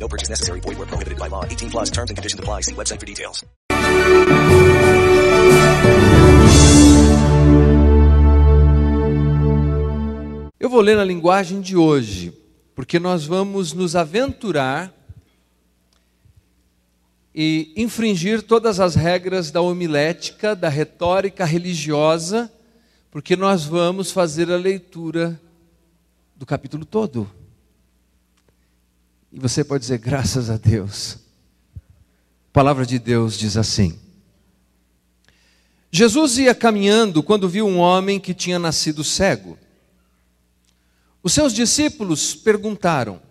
No purchase necessary. Void where prohibited by law. 18 plus terms and conditions apply. See website for details. Eu vou ler na linguagem de hoje, porque nós vamos nos aventurar e infringir todas as regras da homilética, da retórica religiosa, porque nós vamos fazer a leitura do capítulo todo. E você pode dizer, graças a Deus. A palavra de Deus diz assim: Jesus ia caminhando quando viu um homem que tinha nascido cego. Os seus discípulos perguntaram: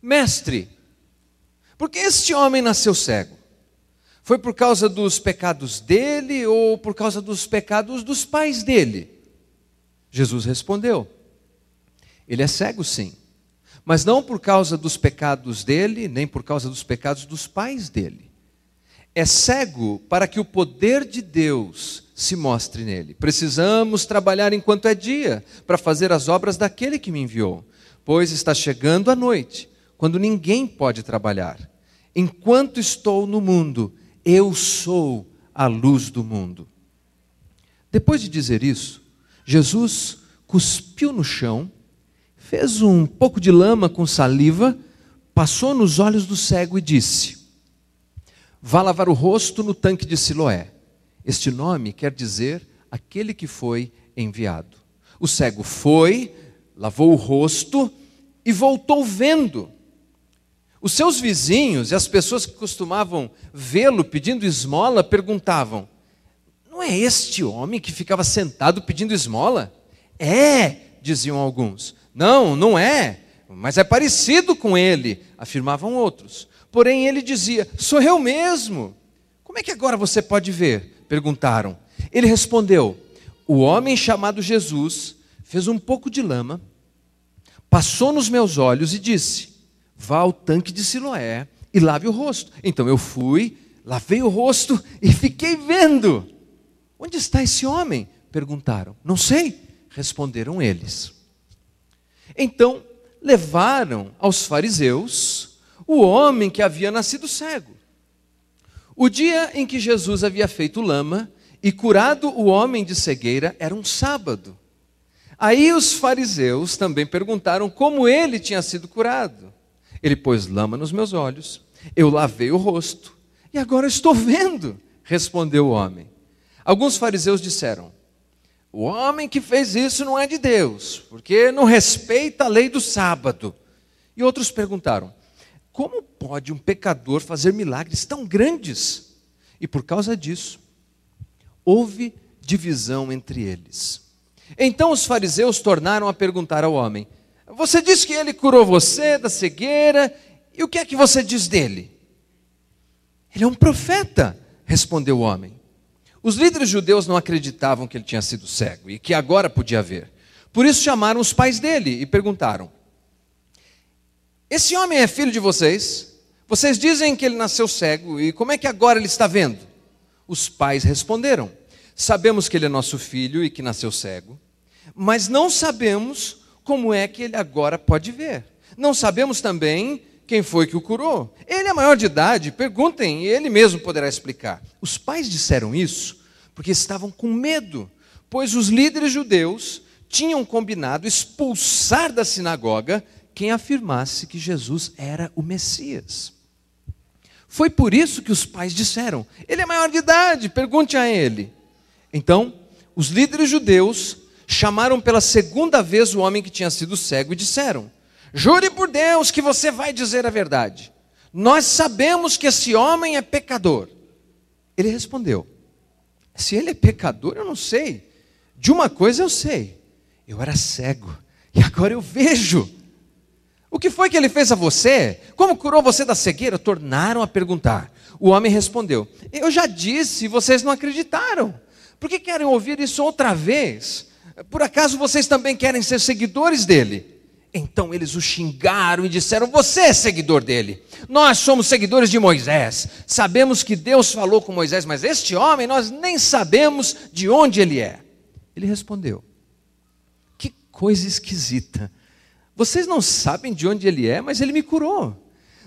Mestre, por que este homem nasceu cego? Foi por causa dos pecados dele ou por causa dos pecados dos pais dele? Jesus respondeu: Ele é cego, sim, mas não por causa dos pecados dele, nem por causa dos pecados dos pais dele. É cego para que o poder de Deus se mostre nele. Precisamos trabalhar enquanto é dia, para fazer as obras daquele que me enviou, pois está chegando a noite, quando ninguém pode trabalhar. Enquanto estou no mundo, eu sou a luz do mundo. Depois de dizer isso, Jesus cuspiu no chão, fez um pouco de lama com saliva, passou nos olhos do cego e disse: Vá lavar o rosto no tanque de Siloé. Este nome quer dizer aquele que foi enviado. O cego foi, lavou o rosto e voltou vendo. Os seus vizinhos e as pessoas que costumavam vê-lo pedindo esmola perguntavam: Não é este homem que ficava sentado pedindo esmola? É, diziam alguns. Não, não é, mas é parecido com ele, afirmavam outros. Porém, ele dizia: Sou eu mesmo. Como é que agora você pode ver? Perguntaram. Ele respondeu: O homem chamado Jesus fez um pouco de lama, passou nos meus olhos e disse: Vá ao tanque de Siloé e lave o rosto. Então eu fui, lavei o rosto e fiquei vendo. Onde está esse homem? Perguntaram. Não sei, responderam eles. Então levaram aos fariseus o homem que havia nascido cego. O dia em que Jesus havia feito lama e curado o homem de cegueira era um sábado. Aí os fariseus também perguntaram como ele tinha sido curado. Ele pôs lama nos meus olhos, eu lavei o rosto e agora estou vendo, respondeu o homem. Alguns fariseus disseram: O homem que fez isso não é de Deus, porque não respeita a lei do sábado. E outros perguntaram: como pode um pecador fazer milagres tão grandes? E por causa disso, houve divisão entre eles. Então os fariseus tornaram a perguntar ao homem: Você disse que ele curou você da cegueira, e o que é que você diz dele? Ele é um profeta, respondeu o homem. Os líderes judeus não acreditavam que ele tinha sido cego e que agora podia ver. Por isso chamaram os pais dele e perguntaram: esse homem é filho de vocês? Vocês dizem que ele nasceu cego, e como é que agora ele está vendo? Os pais responderam: Sabemos que ele é nosso filho e que nasceu cego, mas não sabemos como é que ele agora pode ver. Não sabemos também quem foi que o curou. Ele é maior de idade, perguntem, ele mesmo poderá explicar. Os pais disseram isso porque estavam com medo, pois os líderes judeus tinham combinado expulsar da sinagoga quem afirmasse que Jesus era o Messias. Foi por isso que os pais disseram: Ele é maior de idade, pergunte a ele. Então, os líderes judeus chamaram pela segunda vez o homem que tinha sido cego e disseram: Jure por Deus que você vai dizer a verdade. Nós sabemos que esse homem é pecador. Ele respondeu: Se ele é pecador, eu não sei. De uma coisa eu sei: eu era cego e agora eu vejo. O que foi que ele fez a você? Como curou você da cegueira? Tornaram a perguntar. O homem respondeu: Eu já disse, vocês não acreditaram. Por que querem ouvir isso outra vez? Por acaso vocês também querem ser seguidores dele? Então eles o xingaram e disseram: Você é seguidor dele. Nós somos seguidores de Moisés. Sabemos que Deus falou com Moisés, mas este homem nós nem sabemos de onde ele é. Ele respondeu: Que coisa esquisita. Vocês não sabem de onde ele é, mas ele me curou.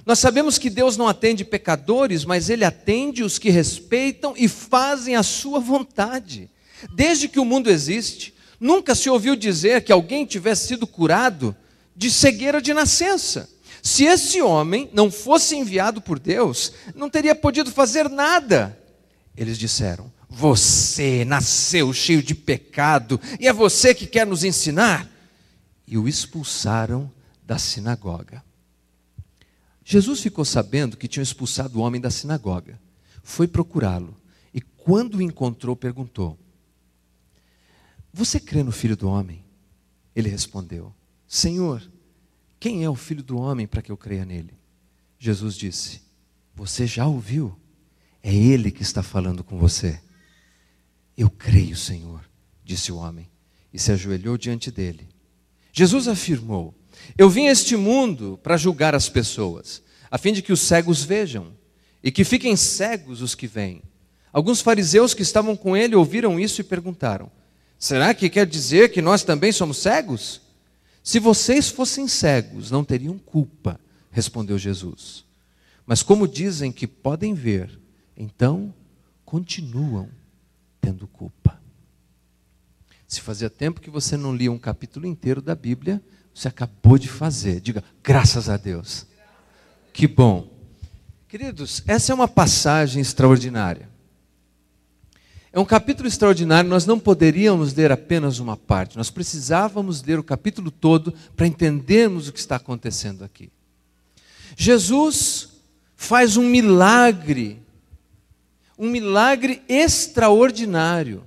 Nós sabemos que Deus não atende pecadores, mas ele atende os que respeitam e fazem a sua vontade. Desde que o mundo existe, nunca se ouviu dizer que alguém tivesse sido curado de cegueira de nascença. Se esse homem não fosse enviado por Deus, não teria podido fazer nada. Eles disseram: Você nasceu cheio de pecado e é você que quer nos ensinar? E o expulsaram da sinagoga. Jesus ficou sabendo que tinham expulsado o homem da sinagoga. Foi procurá-lo e, quando o encontrou, perguntou: Você crê no filho do homem? Ele respondeu: Senhor, quem é o filho do homem para que eu creia nele? Jesus disse: Você já ouviu? É ele que está falando com você. Eu creio, Senhor, disse o homem, e se ajoelhou diante dele. Jesus afirmou: Eu vim a este mundo para julgar as pessoas, a fim de que os cegos vejam e que fiquem cegos os que veem. Alguns fariseus que estavam com ele ouviram isso e perguntaram: Será que quer dizer que nós também somos cegos? Se vocês fossem cegos, não teriam culpa, respondeu Jesus. Mas como dizem que podem ver, então continuam tendo culpa. Se fazia tempo que você não lia um capítulo inteiro da Bíblia, você acabou de fazer. Diga, graças a Deus. Que bom. Queridos, essa é uma passagem extraordinária. É um capítulo extraordinário, nós não poderíamos ler apenas uma parte, nós precisávamos ler o capítulo todo para entendermos o que está acontecendo aqui. Jesus faz um milagre, um milagre extraordinário.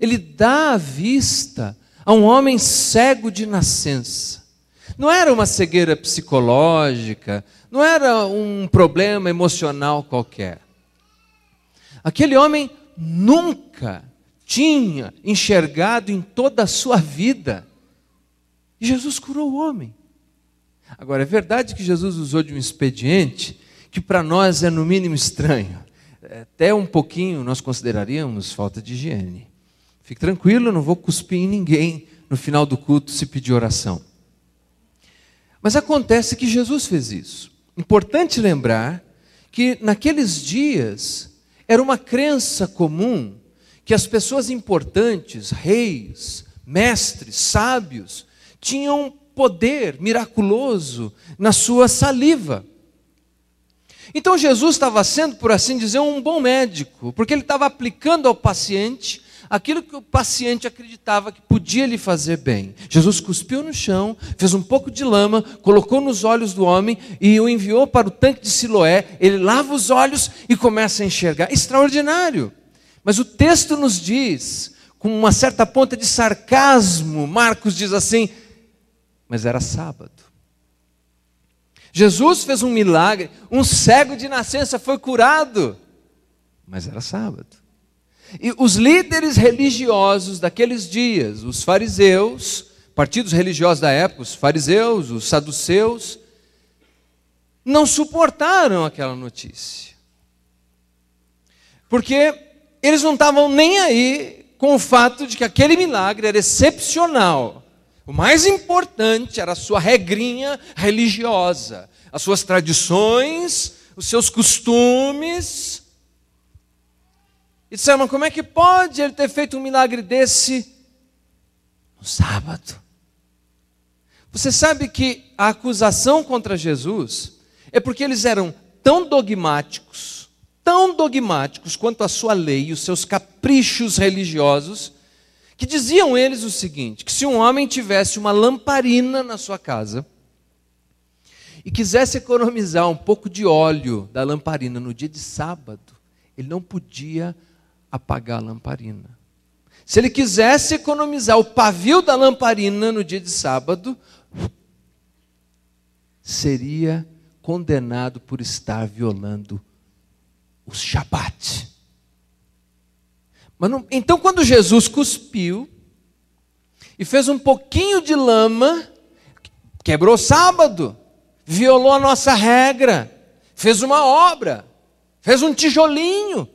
Ele dá a vista a um homem cego de nascença. Não era uma cegueira psicológica, não era um problema emocional qualquer. Aquele homem nunca tinha enxergado em toda a sua vida. E Jesus curou o homem. Agora, é verdade que Jesus usou de um expediente que para nós é no mínimo estranho. Até um pouquinho nós consideraríamos falta de higiene. Fique tranquilo, não vou cuspir em ninguém no final do culto se pedir oração. Mas acontece que Jesus fez isso. Importante lembrar que naqueles dias era uma crença comum que as pessoas importantes, reis, mestres, sábios, tinham poder miraculoso na sua saliva. Então Jesus estava sendo, por assim dizer, um bom médico, porque ele estava aplicando ao paciente aquilo que o paciente acreditava que podia lhe fazer bem. Jesus cuspiu no chão, fez um pouco de lama, colocou nos olhos do homem e o enviou para o tanque de Siloé. Ele lava os olhos e começa a enxergar. Extraordinário. Mas o texto nos diz, com uma certa ponta de sarcasmo, Marcos diz assim: mas era sábado. Jesus fez um milagre, um cego de nascença foi curado, mas era sábado. E os líderes religiosos daqueles dias, os fariseus, partidos religiosos da época, os fariseus, os saduceus, não suportaram aquela notícia. Porque eles não estavam nem aí com o fato de que aquele milagre era excepcional. O mais importante era a sua regrinha religiosa, as suas tradições, os seus costumes, e disseram, mas como é que pode ele ter feito um milagre desse no sábado? Você sabe que a acusação contra Jesus é porque eles eram tão dogmáticos, tão dogmáticos quanto a sua lei e os seus caprichos religiosos, que diziam eles o seguinte: que se um homem tivesse uma lamparina na sua casa e quisesse economizar um pouco de óleo da lamparina no dia de sábado, ele não podia apagar a lamparina. Se ele quisesse economizar o pavio da lamparina no dia de sábado, seria condenado por estar violando o Shabat. Não, então, quando Jesus cuspiu e fez um pouquinho de lama, quebrou o sábado, violou a nossa regra, fez uma obra, fez um tijolinho,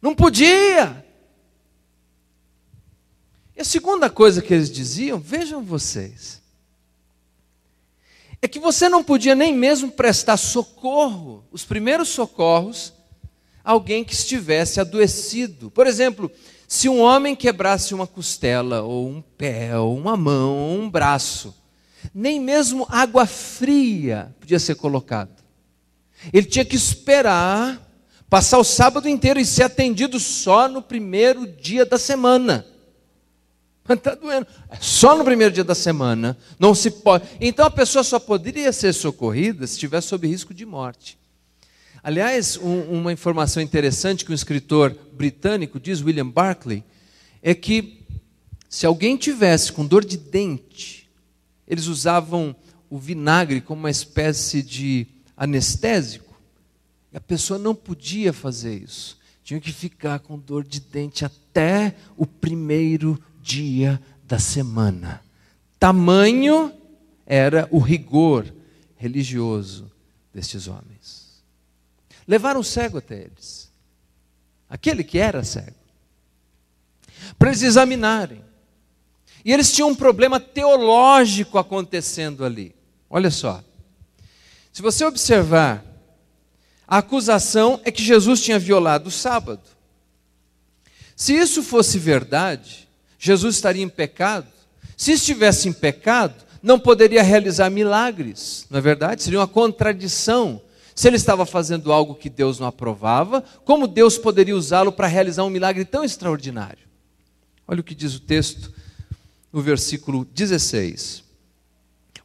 não podia. E a segunda coisa que eles diziam, vejam vocês, é que você não podia nem mesmo prestar socorro, os primeiros socorros, a alguém que estivesse adoecido. Por exemplo, se um homem quebrasse uma costela, ou um pé, ou uma mão, ou um braço, nem mesmo água fria podia ser colocada. Ele tinha que esperar passar o sábado inteiro e ser atendido só no primeiro dia da semana. Está doendo. Só no primeiro dia da semana. Não se pode. Então a pessoa só poderia ser socorrida se estiver sob risco de morte. Aliás, um, uma informação interessante que um escritor britânico diz, William Barclay, é que se alguém tivesse com dor de dente, eles usavam o vinagre como uma espécie de anestésico, e a pessoa não podia fazer isso. Tinha que ficar com dor de dente até o primeiro dia da semana. Tamanho era o rigor religioso destes homens. Levaram o cego até eles, aquele que era cego, para eles examinarem. E eles tinham um problema teológico acontecendo ali. Olha só. Se você observar, a acusação é que Jesus tinha violado o sábado. Se isso fosse verdade, Jesus estaria em pecado? Se estivesse em pecado, não poderia realizar milagres, não é verdade? Seria uma contradição. Se ele estava fazendo algo que Deus não aprovava, como Deus poderia usá-lo para realizar um milagre tão extraordinário? Olha o que diz o texto no versículo 16.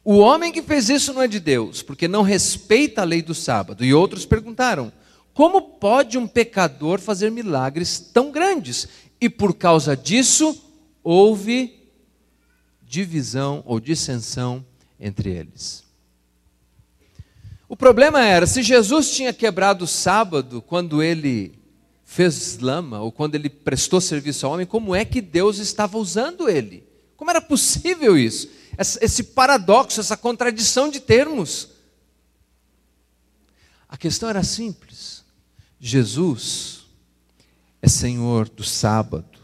O homem que fez isso não é de Deus, porque não respeita a lei do sábado. E outros perguntaram: como pode um pecador fazer milagres tão grandes? E por causa disso, houve divisão ou dissensão entre eles. O problema era, se Jesus tinha quebrado o sábado quando ele fez lama, ou quando ele prestou serviço ao homem, como é que Deus estava usando ele? Como era possível isso? Esse paradoxo, essa contradição de termos. A questão era simples. Jesus é Senhor do sábado,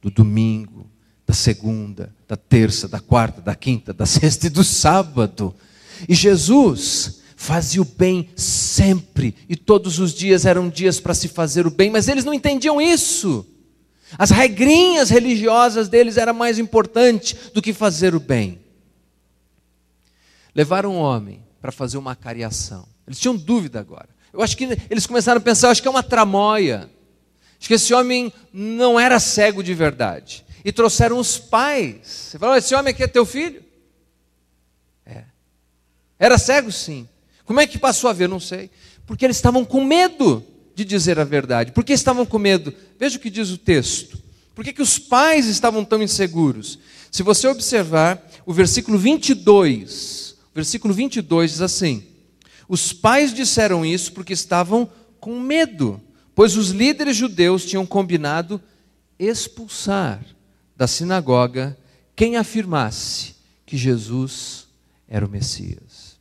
do domingo, da segunda, da terça, da quarta, da quinta, da sexta e do sábado. E Jesus fazia o bem sempre, e todos os dias eram dias para se fazer o bem, mas eles não entendiam isso. As regrinhas religiosas deles era mais importante do que fazer o bem. Levaram um homem para fazer uma cariação. Eles tinham dúvida agora. Eu acho que eles começaram a pensar, acho que é uma tramóia. Acho que esse homem não era cego de verdade e trouxeram os pais. Você falou: esse homem aqui é teu filho? É. Era cego, sim. Como é que passou a ver? Não sei. Porque eles estavam com medo de dizer a verdade. Por que estavam com medo? Veja o que diz o texto. Por que, que os pais estavam tão inseguros? Se você observar o versículo 22, o versículo 22 diz assim: Os pais disseram isso porque estavam com medo, pois os líderes judeus tinham combinado expulsar da sinagoga quem afirmasse que Jesus era o Messias.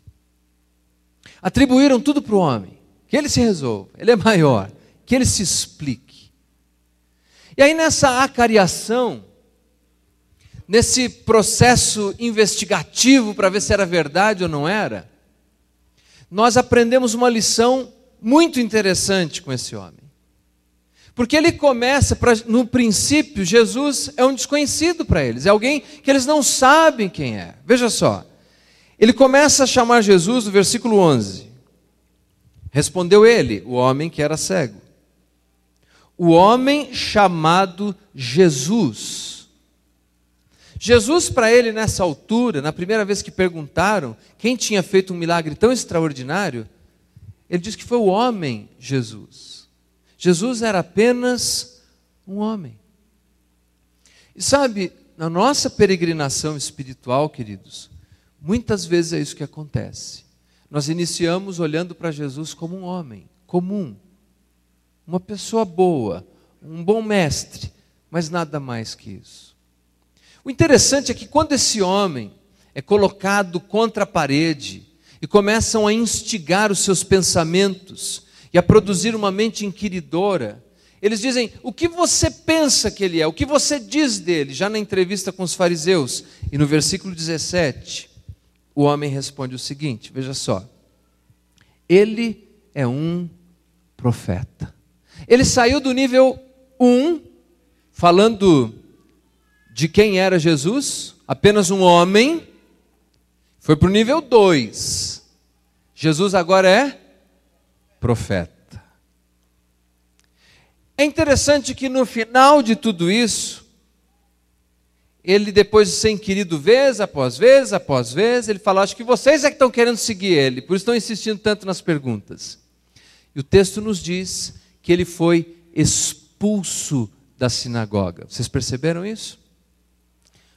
Atribuíram tudo para o homem, que ele se resolva, ele é maior, que ele se explique. E aí nessa acariação, nesse processo investigativo para ver se era verdade ou não era, nós aprendemos uma lição muito interessante com esse homem. Porque ele começa, pra, no princípio, Jesus é um desconhecido para eles, é alguém que eles não sabem quem é. Veja só, ele começa a chamar Jesus no versículo 11. Respondeu ele, o homem que era cego. O homem chamado Jesus. Jesus, para ele, nessa altura, na primeira vez que perguntaram quem tinha feito um milagre tão extraordinário, ele disse que foi o homem Jesus. Jesus era apenas um homem. E sabe, na nossa peregrinação espiritual, queridos, muitas vezes é isso que acontece. Nós iniciamos olhando para Jesus como um homem comum. uma pessoa boa, um bom mestre, mas nada mais que isso. O interessante é que quando esse homem é colocado contra a parede e começam a instigar os seus pensamentos e a produzir uma mente inquiridora, eles dizem: O que você pensa que ele é? O que você diz dele? Já na entrevista com os fariseus, e no versículo 17, o homem responde o seguinte: Veja só. Ele é um profeta. Ele saiu do nível 1, falando de quem era Jesus, apenas um homem, foi para o nível 2. Jesus agora é profeta. É interessante que no final de tudo isso, ele, depois de ser inquirido vez após vez após vez, ele fala: Acho que vocês é que estão querendo seguir ele, por isso estão insistindo tanto nas perguntas. E o texto nos diz que ele foi expulso da sinagoga. Vocês perceberam isso?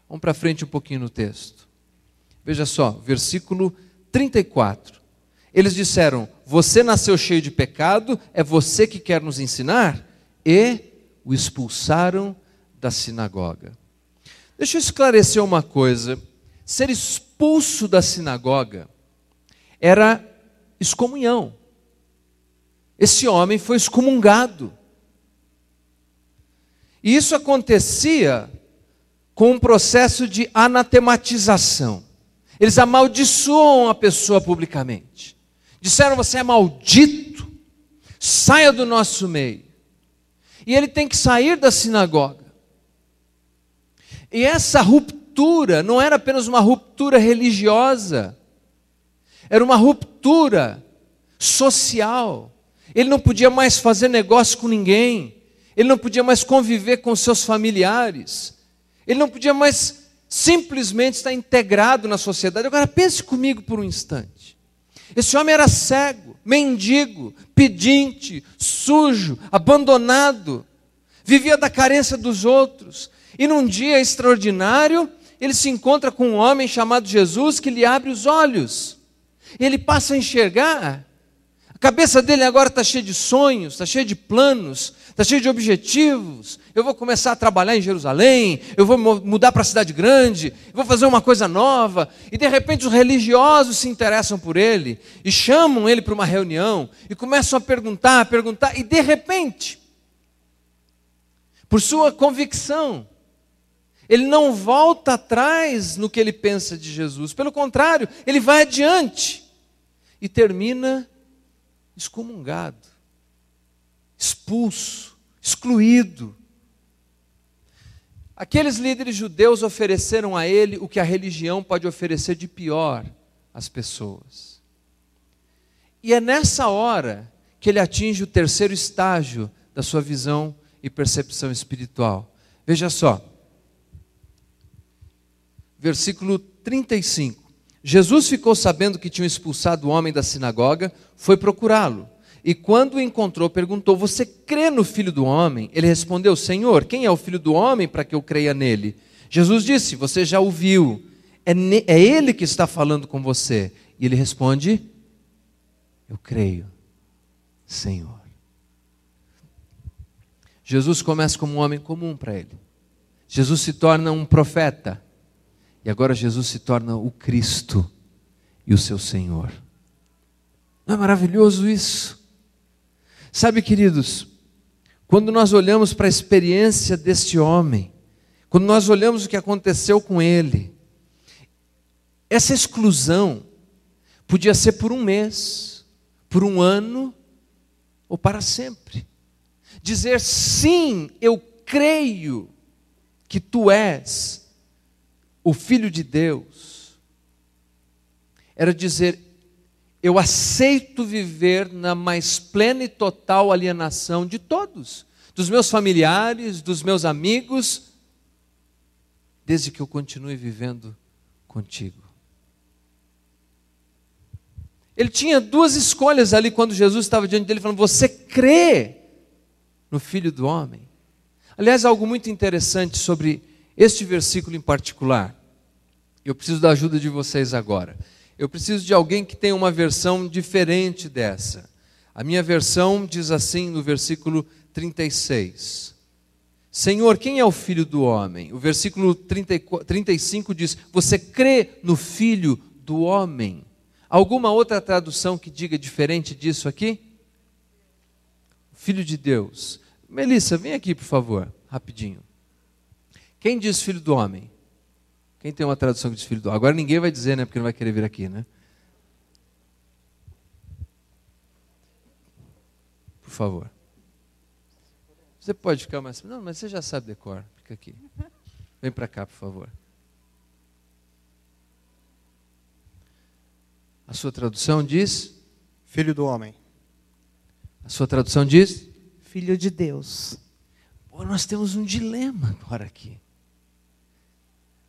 Vamos para frente um pouquinho no texto. Veja só, versículo 34. Eles disseram: Você nasceu cheio de pecado, é você que quer nos ensinar? e o expulsaram da sinagoga. Deixa eu esclarecer uma coisa: ser expulso da sinagoga era excomunhão. Esse homem foi excomungado. E isso acontecia com um processo de anatematização. Eles amaldiçoam a pessoa publicamente. Disseram: Você é maldito, saia do nosso meio e ele tem que sair da sinagoga. E essa ruptura não era apenas uma ruptura religiosa, era uma ruptura social. Ele não podia mais fazer negócio com ninguém, ele não podia mais conviver com seus familiares, ele não podia mais simplesmente estar integrado na sociedade. Agora pense comigo por um instante. Esse homem era cego, mendigo, pedinte, sujo, abandonado, vivia da carência dos outros. E num dia extraordinário, ele se encontra com um homem chamado Jesus que lhe abre os olhos. Ele passa a enxergar. A cabeça dele agora está cheia de sonhos, está cheia de planos, está cheia de objetivos. Eu vou começar a trabalhar em Jerusalém, eu vou mudar para a cidade grande, vou fazer uma coisa nova. E de repente os religiosos se interessam por ele e chamam ele para uma reunião e começam a perguntar, a perguntar, e de repente, por sua convicção, ele não volta atrás no que ele pensa de Jesus, pelo contrário, ele vai adiante e termina excomungado, expulso, excluído. Aqueles líderes judeus ofereceram a ele o que a religião pode oferecer de pior às pessoas. E é nessa hora que ele atinge o terceiro estágio da sua visão e percepção espiritual. Veja só, versículo 35. Jesus ficou sabendo que tinham expulsado o homem da sinagoga, foi procurá-lo. E quando o encontrou, perguntou: Você crê no filho do homem? Ele respondeu: Senhor, quem é o filho do homem para que eu creia nele? Jesus disse: Você já ouviu, é, é ele que está falando com você. E ele responde: Eu creio, Senhor. Jesus começa como um homem comum para ele. Jesus se torna um profeta. E agora Jesus se torna o Cristo e o seu Senhor. Não é maravilhoso isso? Sabe, queridos, quando nós olhamos para a experiência deste homem, quando nós olhamos o que aconteceu com ele, essa exclusão podia ser por um mês, por um ano ou para sempre. Dizer sim, eu creio que tu és o Filho de Deus, era dizer: eu aceito viver na mais plena e total alienação de todos, dos meus familiares, dos meus amigos, desde que eu continue vivendo contigo. Ele tinha duas escolhas ali quando Jesus estava diante dele, falando: Você crê no Filho do Homem? Aliás, algo muito interessante sobre este versículo em particular, eu preciso da ajuda de vocês agora. Eu preciso de alguém que tenha uma versão diferente dessa. A minha versão diz assim no versículo 36. Senhor, quem é o filho do homem? O versículo 34, 35 diz: Você crê no filho do homem? Alguma outra tradução que diga diferente disso aqui? Filho de Deus. Melissa, vem aqui, por favor, rapidinho. Quem diz filho do homem? Quem tem uma tradução que diz filho do homem? Agora ninguém vai dizer, né? Porque não vai querer vir aqui, né? Por favor. Você pode ficar mais. Não, mas você já sabe decor. Fica aqui. Vem para cá, por favor. A sua tradução diz? Filho do homem. A sua tradução diz? Filho de Deus. Pô, nós temos um dilema agora aqui.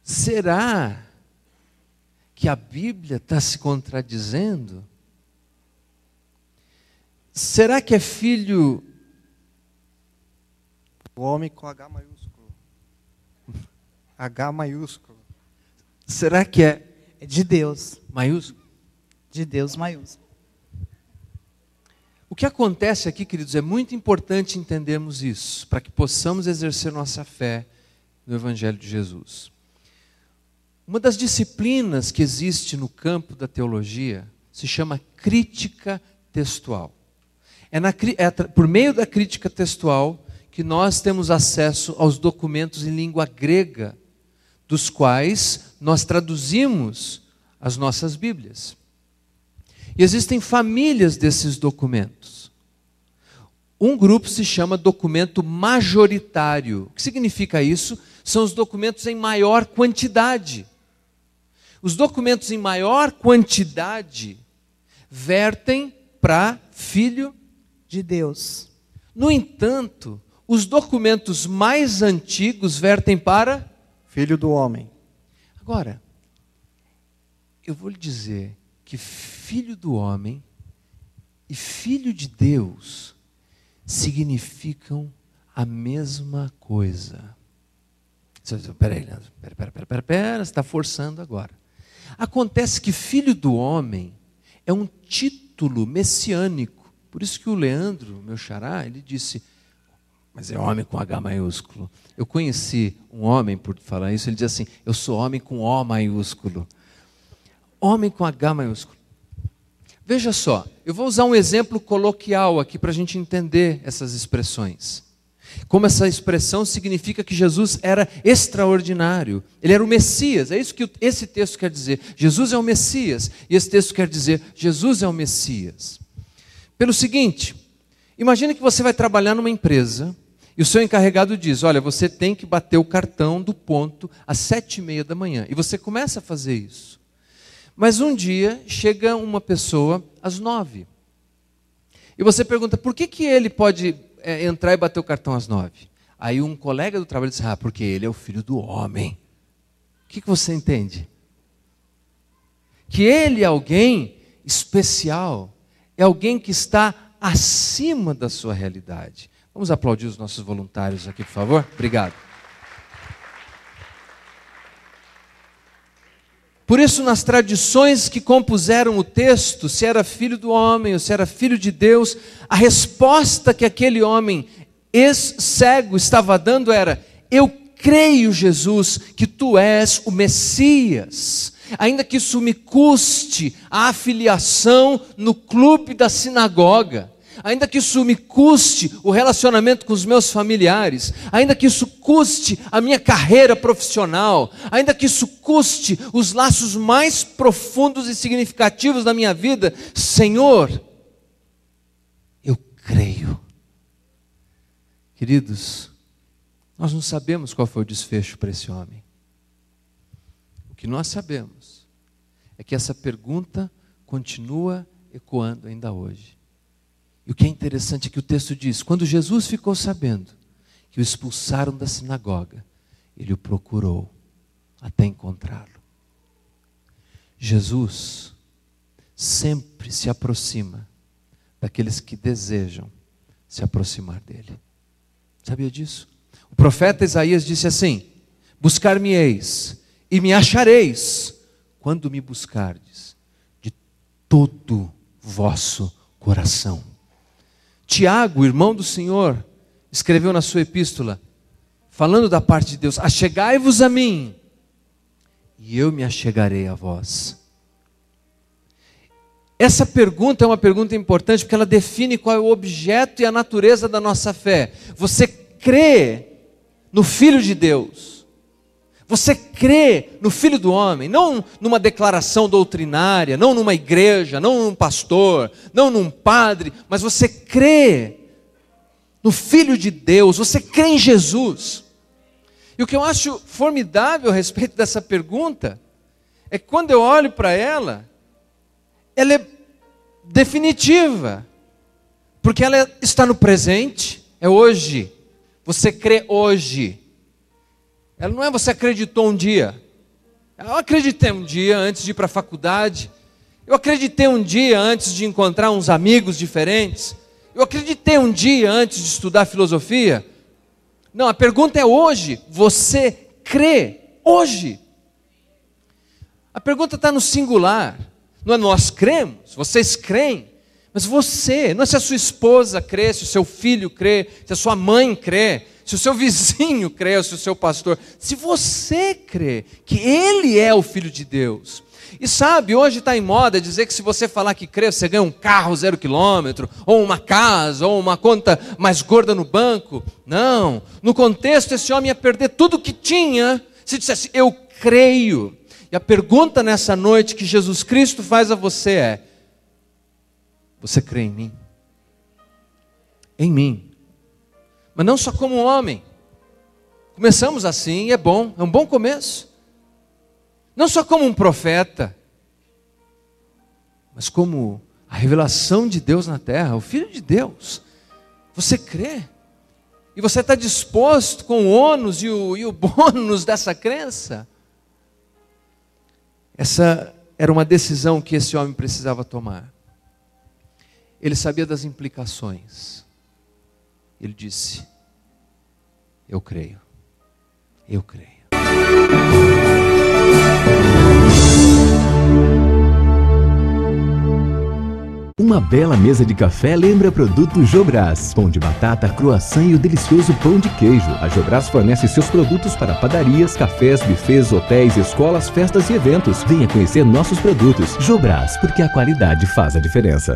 Será que a Bíblia está se contradizendo? Será que é filho. O homem com H maiúsculo. H maiúsculo. Será que é É de Deus. maiúsculo? De Deus maiúsculo. O que acontece aqui, queridos, é muito importante entendermos isso, para que possamos exercer nossa fé no Evangelho de Jesus. Uma das disciplinas que existe no campo da teologia se chama crítica textual. É, na, é por meio da crítica textual que nós temos acesso aos documentos em língua grega, dos quais nós traduzimos as nossas Bíblias. E existem famílias desses documentos. Um grupo se chama documento majoritário. O que significa isso? São os documentos em maior quantidade. Os documentos em maior quantidade vertem para filho de Deus. No entanto, os documentos mais antigos vertem para filho do homem. Agora, eu vou lhe dizer que filho do homem e filho de Deus significam a mesma coisa. Peraí, Leandro, pera, pera, pera, pera, pera, você está forçando agora. Acontece que filho do homem é um título messiânico. Por isso que o Leandro, meu xará, ele disse, mas é homem com H maiúsculo. Eu conheci um homem, por falar isso, ele diz assim, eu sou homem com O maiúsculo. Homem com H maiúsculo. Veja só, eu vou usar um exemplo coloquial aqui para a gente entender essas expressões. Como essa expressão significa que Jesus era extraordinário, ele era o Messias, é isso que esse texto quer dizer. Jesus é o Messias, e esse texto quer dizer: Jesus é o Messias. Pelo seguinte, imagine que você vai trabalhar numa empresa e o seu encarregado diz: Olha, você tem que bater o cartão do ponto às sete e meia da manhã, e você começa a fazer isso. Mas um dia chega uma pessoa às nove. E você pergunta, por que, que ele pode é, entrar e bater o cartão às nove? Aí um colega do trabalho diz, ah, porque ele é o filho do homem. O que, que você entende? Que ele é alguém especial, é alguém que está acima da sua realidade. Vamos aplaudir os nossos voluntários aqui, por favor? Obrigado. Por isso, nas tradições que compuseram o texto, se era filho do homem ou se era filho de Deus, a resposta que aquele homem ex-cego estava dando era: Eu creio, Jesus, que tu és o Messias. Ainda que isso me custe a afiliação no clube da sinagoga, ainda que isso me custe o relacionamento com os meus familiares, ainda que isso custe a minha carreira profissional, ainda que isso custe os laços mais profundos e significativos da minha vida, Senhor, eu creio. Queridos, nós não sabemos qual foi o desfecho para esse homem. O que nós sabemos é que essa pergunta continua ecoando ainda hoje. E o que é interessante é que o texto diz: quando Jesus ficou sabendo que o expulsaram da sinagoga, ele o procurou até encontrá-lo. Jesus sempre se aproxima daqueles que desejam se aproximar dele. Sabia disso? O profeta Isaías disse assim: Buscar-me-eis e me achareis quando me buscardes de todo vosso coração. Tiago, irmão do Senhor, escreveu na sua epístola, falando da parte de Deus: Achegai-vos a mim, e eu me achegarei a vós. Essa pergunta é uma pergunta importante porque ela define qual é o objeto e a natureza da nossa fé. Você crê no Filho de Deus. Você crê no Filho do Homem, não numa declaração doutrinária, não numa igreja, não num pastor, não num padre, mas você crê no Filho de Deus, você crê em Jesus. E o que eu acho formidável a respeito dessa pergunta é que quando eu olho para ela, ela é definitiva, porque ela está no presente, é hoje. Você crê hoje. Ela não é você acreditou um dia. Eu acreditei um dia antes de ir para a faculdade. Eu acreditei um dia antes de encontrar uns amigos diferentes. Eu acreditei um dia antes de estudar filosofia. Não, a pergunta é hoje. Você crê hoje? A pergunta está no singular. Não é nós cremos, vocês creem. Mas você, não é se a sua esposa crê, se o seu filho crê, se a sua mãe crê, se o seu vizinho crê, se o seu pastor. Se você crê que Ele é o Filho de Deus. E sabe, hoje está em moda dizer que se você falar que crê, você ganha um carro zero quilômetro, ou uma casa, ou uma conta mais gorda no banco. Não. No contexto, esse homem ia perder tudo o que tinha se dissesse, eu creio. E a pergunta nessa noite que Jesus Cristo faz a você é: Você crê em mim? Em mim. Mas não só como homem. Começamos assim é bom, é um bom começo. Não só como um profeta, mas como a revelação de Deus na terra, o Filho de Deus. Você crê? E você está disposto com o ônus e o, e o bônus dessa crença? Essa era uma decisão que esse homem precisava tomar. Ele sabia das implicações. Ele disse: Eu creio. Eu creio. Uma bela mesa de café lembra produto Jobras. Pão de batata, croissant e o delicioso pão de queijo. A Jobras fornece seus produtos para padarias, cafés, bufês, hotéis, escolas, festas e eventos. Venha conhecer nossos produtos. Jobras, porque a qualidade faz a diferença.